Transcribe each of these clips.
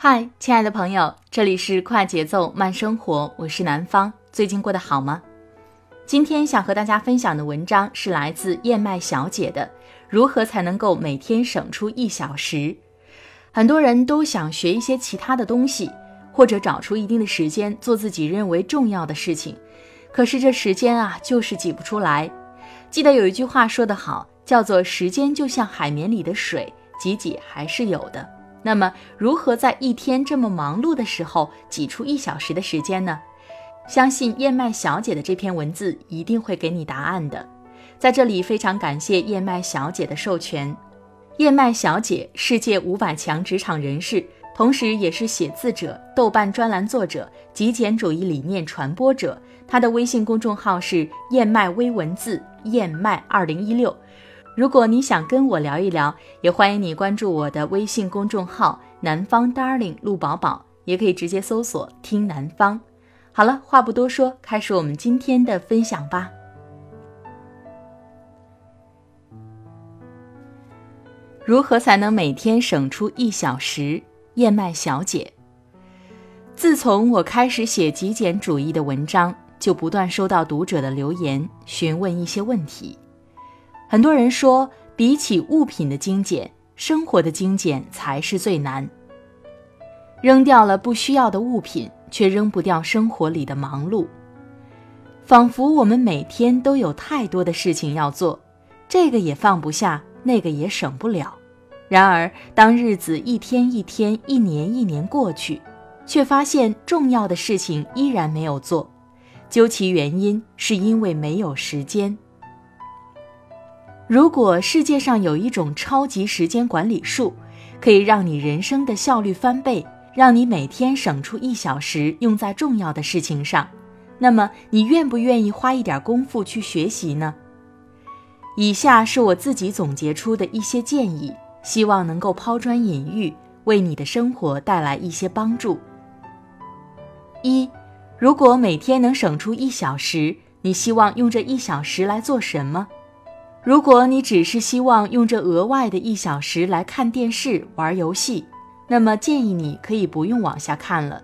嗨，亲爱的朋友，这里是快节奏慢生活，我是南方。最近过得好吗？今天想和大家分享的文章是来自燕麦小姐的《如何才能够每天省出一小时》。很多人都想学一些其他的东西，或者找出一定的时间做自己认为重要的事情，可是这时间啊，就是挤不出来。记得有一句话说得好，叫做“时间就像海绵里的水，挤挤还是有的”。那么，如何在一天这么忙碌的时候挤出一小时的时间呢？相信燕麦小姐的这篇文字一定会给你答案的。在这里，非常感谢燕麦小姐的授权。燕麦小姐，世界五百强职场人士，同时也是写字者、豆瓣专栏作者、极简主义理念传播者。她的微信公众号是燕麦微文字，燕麦二零一六。如果你想跟我聊一聊，也欢迎你关注我的微信公众号“南方 Darling 陆宝宝”，也可以直接搜索“听南方”。好了，话不多说，开始我们今天的分享吧。如何才能每天省出一小时？燕麦小姐，自从我开始写极简主义的文章，就不断收到读者的留言，询问一些问题。很多人说，比起物品的精简，生活的精简才是最难。扔掉了不需要的物品，却扔不掉生活里的忙碌。仿佛我们每天都有太多的事情要做，这个也放不下，那个也省不了。然而，当日子一天一天、一年一年过去，却发现重要的事情依然没有做。究其原因，是因为没有时间。如果世界上有一种超级时间管理术，可以让你人生的效率翻倍，让你每天省出一小时用在重要的事情上，那么你愿不愿意花一点功夫去学习呢？以下是我自己总结出的一些建议，希望能够抛砖引玉，为你的生活带来一些帮助。一，如果每天能省出一小时，你希望用这一小时来做什么？如果你只是希望用这额外的一小时来看电视、玩游戏，那么建议你可以不用往下看了。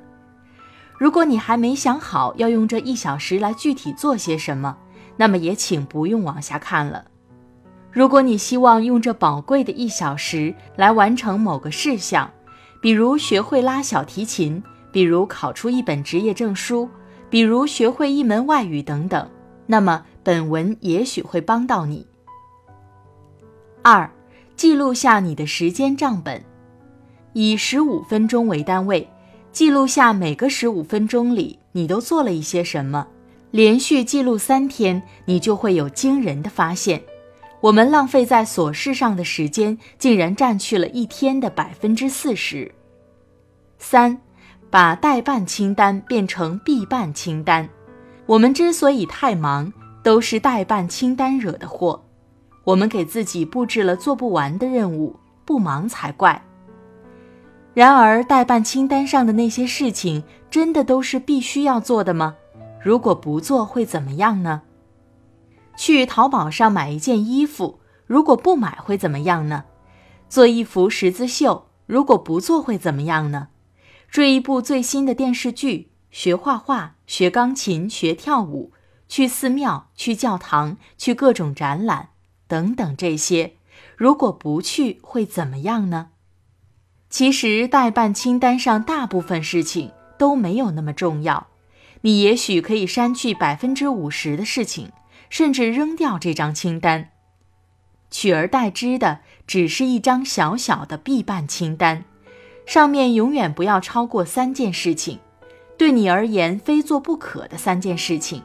如果你还没想好要用这一小时来具体做些什么，那么也请不用往下看了。如果你希望用这宝贵的一小时来完成某个事项，比如学会拉小提琴，比如考出一本职业证书，比如学会一门外语等等，那么本文也许会帮到你。二，记录下你的时间账本，以十五分钟为单位，记录下每个十五分钟里你都做了一些什么。连续记录三天，你就会有惊人的发现。我们浪费在琐事上的时间，竟然占去了一天的百分之四十。三，把待办清单变成必办清单。我们之所以太忙，都是待办清单惹的祸。我们给自己布置了做不完的任务，不忙才怪。然而，待办清单上的那些事情，真的都是必须要做的吗？如果不做会怎么样呢？去淘宝上买一件衣服，如果不买会怎么样呢？做一幅十字绣，如果不做会怎么样呢？追一部最新的电视剧，学画画，学钢琴，学跳舞，去寺庙，去教堂，去各种展览，等等这些，如果不去会怎么样呢？其实代办清单上大部分事情都没有那么重要，你也许可以删去百分之五十的事情，甚至扔掉这张清单，取而代之的只是一张小小的必办清单，上面永远不要超过三件事情，对你而言非做不可的三件事情。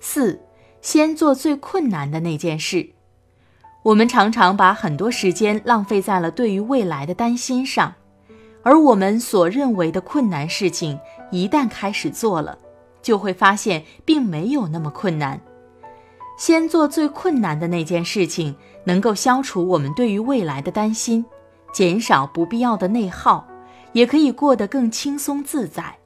四，先做最困难的那件事。我们常常把很多时间浪费在了对于未来的担心上，而我们所认为的困难事情，一旦开始做了，就会发现并没有那么困难。先做最困难的那件事情，能够消除我们对于未来的担心，减少不必要的内耗，也可以过得更轻松自在。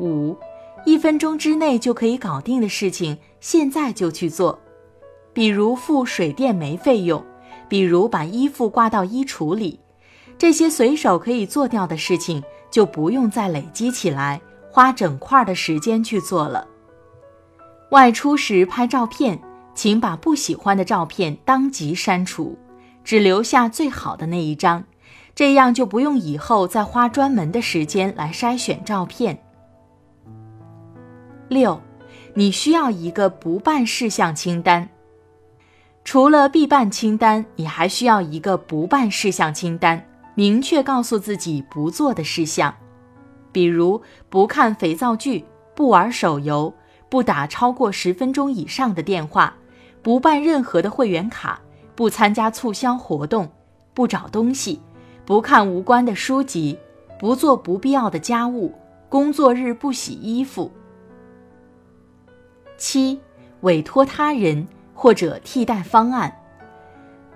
五，一分钟之内就可以搞定的事情，现在就去做。比如付水电煤费用，比如把衣服挂到衣橱里，这些随手可以做掉的事情，就不用再累积起来，花整块的时间去做了。外出时拍照片，请把不喜欢的照片当即删除，只留下最好的那一张，这样就不用以后再花专门的时间来筛选照片。六，你需要一个不办事项清单。除了必办清单，你还需要一个不办事项清单，明确告诉自己不做的事项，比如不看肥皂剧、不玩手游、不打超过十分钟以上的电话、不办任何的会员卡、不参加促销活动、不找东西、不看无关的书籍、不做不必要的家务、工作日不洗衣服。七，委托他人。或者替代方案，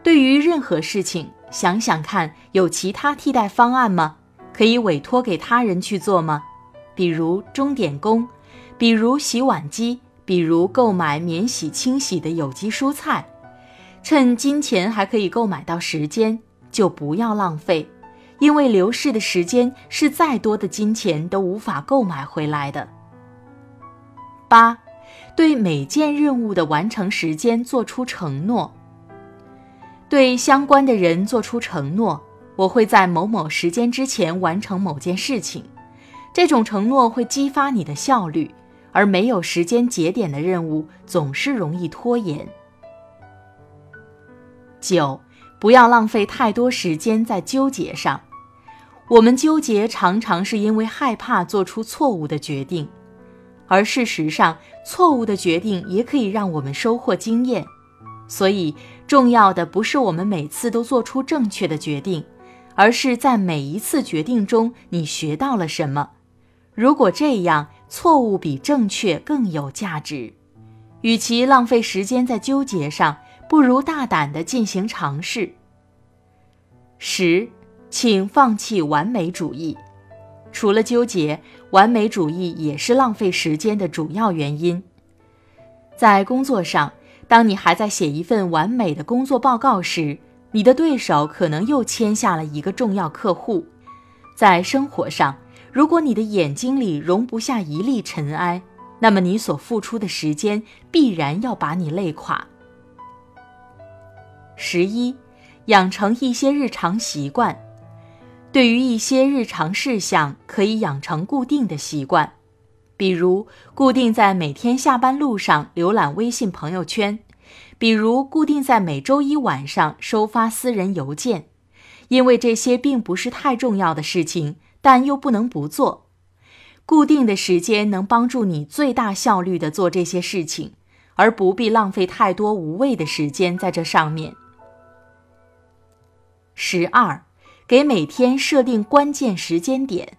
对于任何事情，想想看，有其他替代方案吗？可以委托给他人去做吗？比如钟点工，比如洗碗机，比如购买免洗清洗的有机蔬菜。趁金钱还可以购买到时间，就不要浪费，因为流逝的时间是再多的金钱都无法购买回来的。八。对每件任务的完成时间做出承诺。对相关的人做出承诺，我会在某某时间之前完成某件事情。这种承诺会激发你的效率，而没有时间节点的任务总是容易拖延。九，不要浪费太多时间在纠结上。我们纠结常常是因为害怕做出错误的决定。而事实上，错误的决定也可以让我们收获经验。所以，重要的不是我们每次都做出正确的决定，而是在每一次决定中你学到了什么。如果这样，错误比正确更有价值。与其浪费时间在纠结上，不如大胆地进行尝试。十，请放弃完美主义。除了纠结，完美主义也是浪费时间的主要原因。在工作上，当你还在写一份完美的工作报告时，你的对手可能又签下了一个重要客户。在生活上，如果你的眼睛里容不下一粒尘埃，那么你所付出的时间必然要把你累垮。十一，养成一些日常习惯。对于一些日常事项，可以养成固定的习惯，比如固定在每天下班路上浏览微信朋友圈，比如固定在每周一晚上收发私人邮件。因为这些并不是太重要的事情，但又不能不做。固定的时间能帮助你最大效率地做这些事情，而不必浪费太多无谓的时间在这上面。十二。给每天设定关键时间点，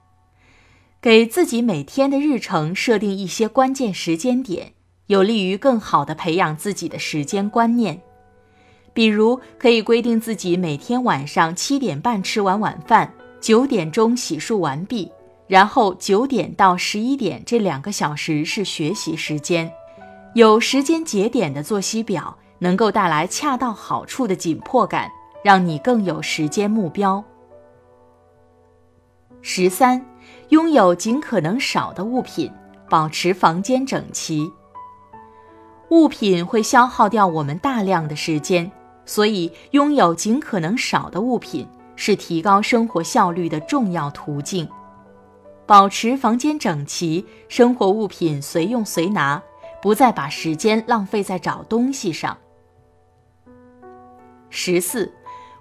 给自己每天的日程设定一些关键时间点，有利于更好的培养自己的时间观念。比如，可以规定自己每天晚上七点半吃完晚饭，九点钟洗漱完毕，然后九点到十一点这两个小时是学习时间。有时间节点的作息表，能够带来恰到好处的紧迫感，让你更有时间目标。十三，拥有尽可能少的物品，保持房间整齐。物品会消耗掉我们大量的时间，所以拥有尽可能少的物品是提高生活效率的重要途径。保持房间整齐，生活物品随用随拿，不再把时间浪费在找东西上。十四，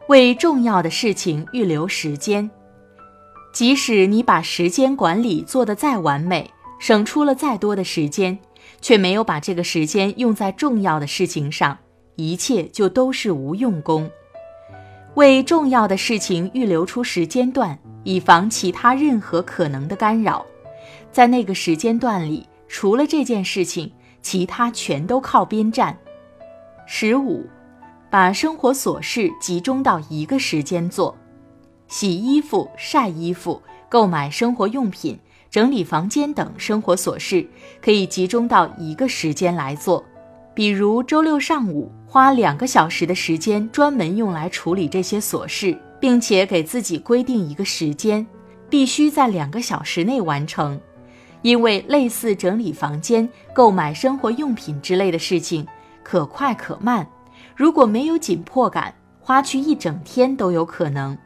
为重要的事情预留时间。即使你把时间管理做得再完美，省出了再多的时间，却没有把这个时间用在重要的事情上，一切就都是无用功。为重要的事情预留出时间段。以防其他任何可能的干扰，在那个时间段里，除了这件事情，其他全都靠边站。十五，把生活琐事集中到一个时间做，洗衣服、晒衣服、购买生活用品、整理房间等生活琐事，可以集中到一个时间来做。比如周六上午花两个小时的时间专门用来处理这些琐事。并且给自己规定一个时间，必须在两个小时内完成，因为类似整理房间、购买生活用品之类的事情，可快可慢。如果没有紧迫感，花去一整天都有可能。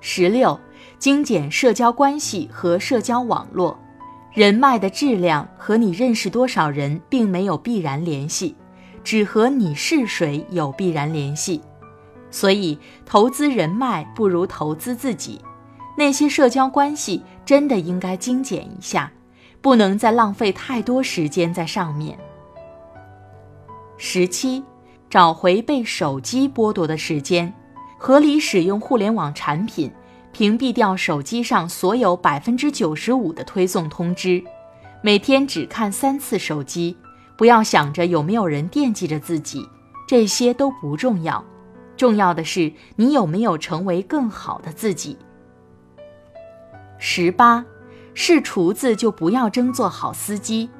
十六，精简社交关系和社交网络，人脉的质量和你认识多少人并没有必然联系，只和你是谁有必然联系。所以，投资人脉不如投资自己。那些社交关系真的应该精简一下，不能再浪费太多时间在上面。十七，找回被手机剥夺的时间，合理使用互联网产品，屏蔽掉手机上所有百分之九十五的推送通知，每天只看三次手机，不要想着有没有人惦记着自己，这些都不重要。重要的是，你有没有成为更好的自己？十八，是厨子就不要争做好司机。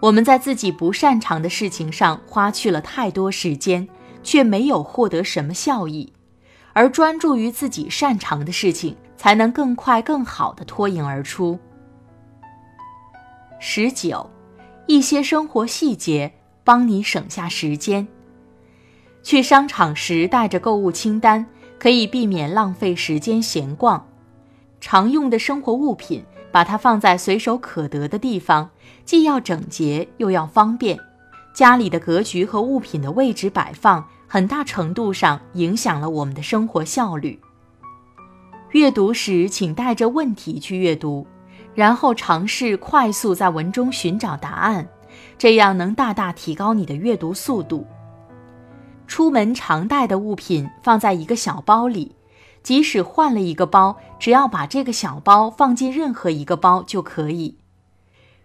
我们在自己不擅长的事情上花去了太多时间，却没有获得什么效益，而专注于自己擅长的事情，才能更快、更好的脱颖而出。十九，一些生活细节帮你省下时间。去商场时带着购物清单，可以避免浪费时间闲逛。常用的生活物品，把它放在随手可得的地方，既要整洁又要方便。家里的格局和物品的位置摆放，很大程度上影响了我们的生活效率。阅读时，请带着问题去阅读，然后尝试快速在文中寻找答案，这样能大大提高你的阅读速度。出门常带的物品放在一个小包里，即使换了一个包，只要把这个小包放进任何一个包就可以。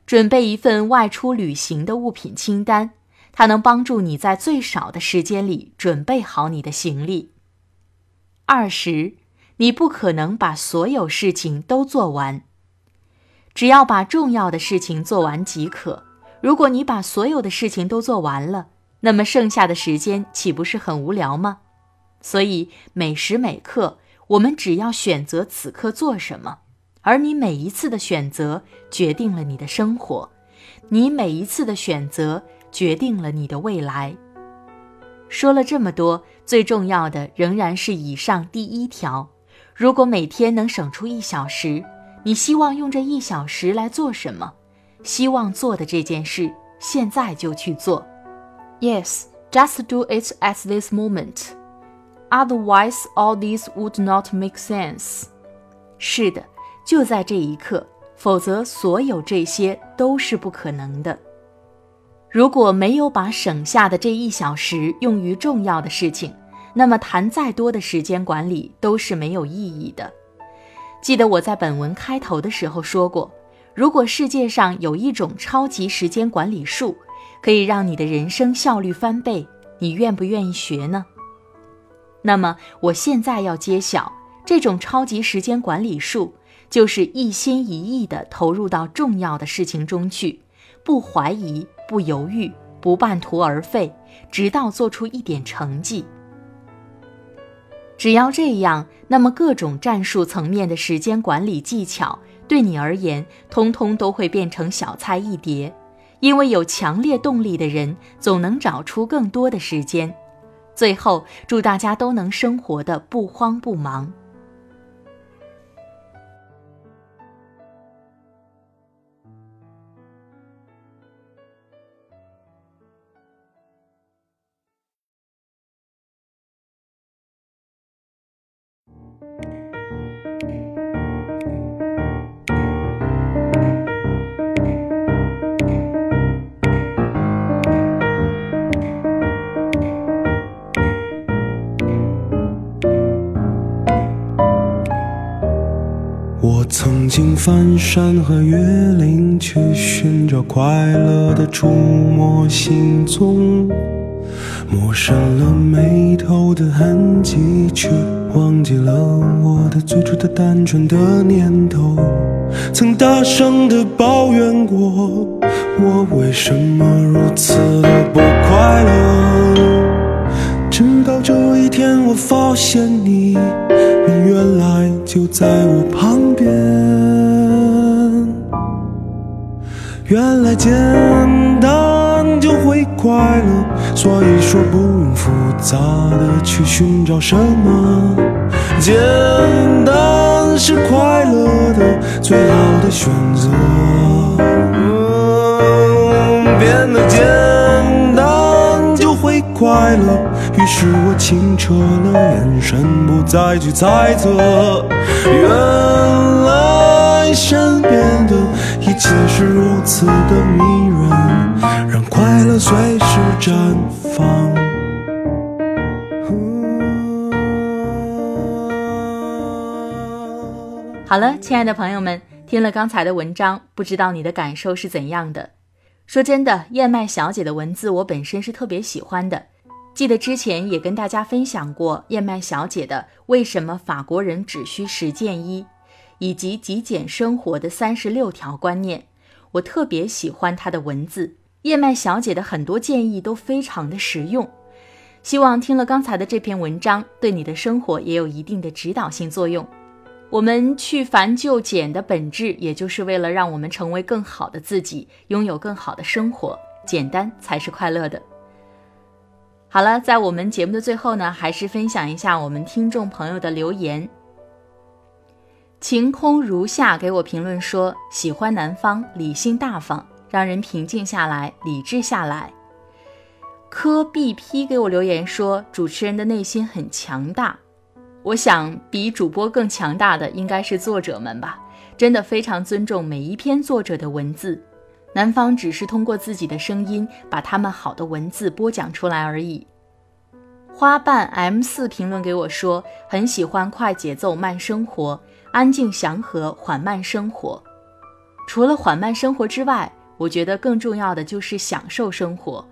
准备一份外出旅行的物品清单，它能帮助你在最少的时间里准备好你的行李。二十，你不可能把所有事情都做完，只要把重要的事情做完即可。如果你把所有的事情都做完了，那么剩下的时间岂不是很无聊吗？所以每时每刻，我们只要选择此刻做什么，而你每一次的选择决定了你的生活，你每一次的选择决定了你的未来。说了这么多，最重要的仍然是以上第一条：如果每天能省出一小时，你希望用这一小时来做什么？希望做的这件事，现在就去做。Yes, just do it at this moment. Otherwise, all these would not make sense. 是的，就在这一刻，否则所有这些都是不可能的。如果没有把省下的这一小时用于重要的事情，那么谈再多的时间管理都是没有意义的。记得我在本文开头的时候说过，如果世界上有一种超级时间管理术，可以让你的人生效率翻倍，你愿不愿意学呢？那么我现在要揭晓，这种超级时间管理术，就是一心一意地投入到重要的事情中去，不怀疑、不犹豫、不半途而废，直到做出一点成绩。只要这样，那么各种战术层面的时间管理技巧，对你而言，通通都会变成小菜一碟。因为有强烈动力的人，总能找出更多的时间。最后，祝大家都能生活的不慌不忙。我曾经翻山和越岭去寻找快乐的出没行踪，抹上了眉头的痕迹，却忘记了我的最初的单纯的念头。曾大声的抱怨过，我为什么如此的不快乐。直到这一天，我发现你，你原来就在我旁边。原来简单就会快乐，所以说不用复杂的去寻找什么。简单是快乐的最好的选择。变得简单就会快乐。于是我清澈了眼神，不再去猜测。原来身边的一切是如此的迷人，让快乐随时绽放。好了，亲爱的朋友们，听了刚才的文章，不知道你的感受是怎样的？说真的，燕麦小姐的文字我本身是特别喜欢的。记得之前也跟大家分享过燕麦小姐的《为什么法国人只需十件衣》，以及极简生活的三十六条观念。我特别喜欢她的文字，燕麦小姐的很多建议都非常的实用。希望听了刚才的这篇文章，对你的生活也有一定的指导性作用。我们去繁就简的本质，也就是为了让我们成为更好的自己，拥有更好的生活。简单才是快乐的。好了，在我们节目的最后呢，还是分享一下我们听众朋友的留言。晴空如夏给我评论说，喜欢南方，理性大方，让人平静下来，理智下来。科 BP 给我留言说，主持人的内心很强大。我想，比主播更强大的应该是作者们吧，真的非常尊重每一篇作者的文字。南方只是通过自己的声音把他们好的文字播讲出来而已。花瓣 M 四评论给我说，很喜欢快节奏慢生活，安静祥和缓慢生活。除了缓慢生活之外，我觉得更重要的就是享受生活。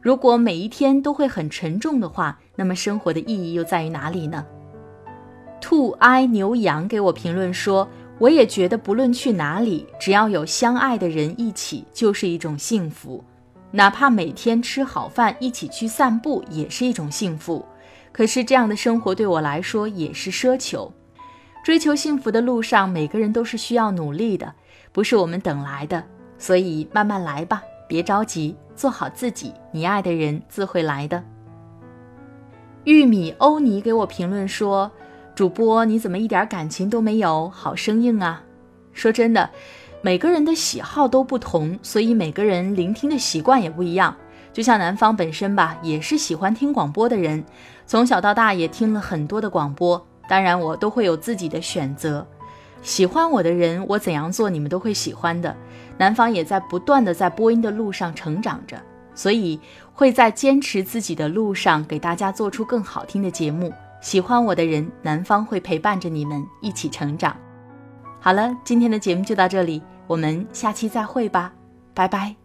如果每一天都会很沉重的话，那么生活的意义又在于哪里呢？兔哀牛羊给我评论说。我也觉得，不论去哪里，只要有相爱的人一起，就是一种幸福。哪怕每天吃好饭，一起去散步，也是一种幸福。可是，这样的生活对我来说也是奢求。追求幸福的路上，每个人都是需要努力的，不是我们等来的。所以，慢慢来吧，别着急，做好自己，你爱的人自会来的。玉米欧尼给我评论说。主播，你怎么一点感情都没有？好生硬啊！说真的，每个人的喜好都不同，所以每个人聆听的习惯也不一样。就像南方本身吧，也是喜欢听广播的人，从小到大也听了很多的广播。当然，我都会有自己的选择。喜欢我的人，我怎样做，你们都会喜欢的。男方也在不断的在播音的路上成长着，所以会在坚持自己的路上，给大家做出更好听的节目。喜欢我的人，男方会陪伴着你们一起成长。好了，今天的节目就到这里，我们下期再会吧，拜拜。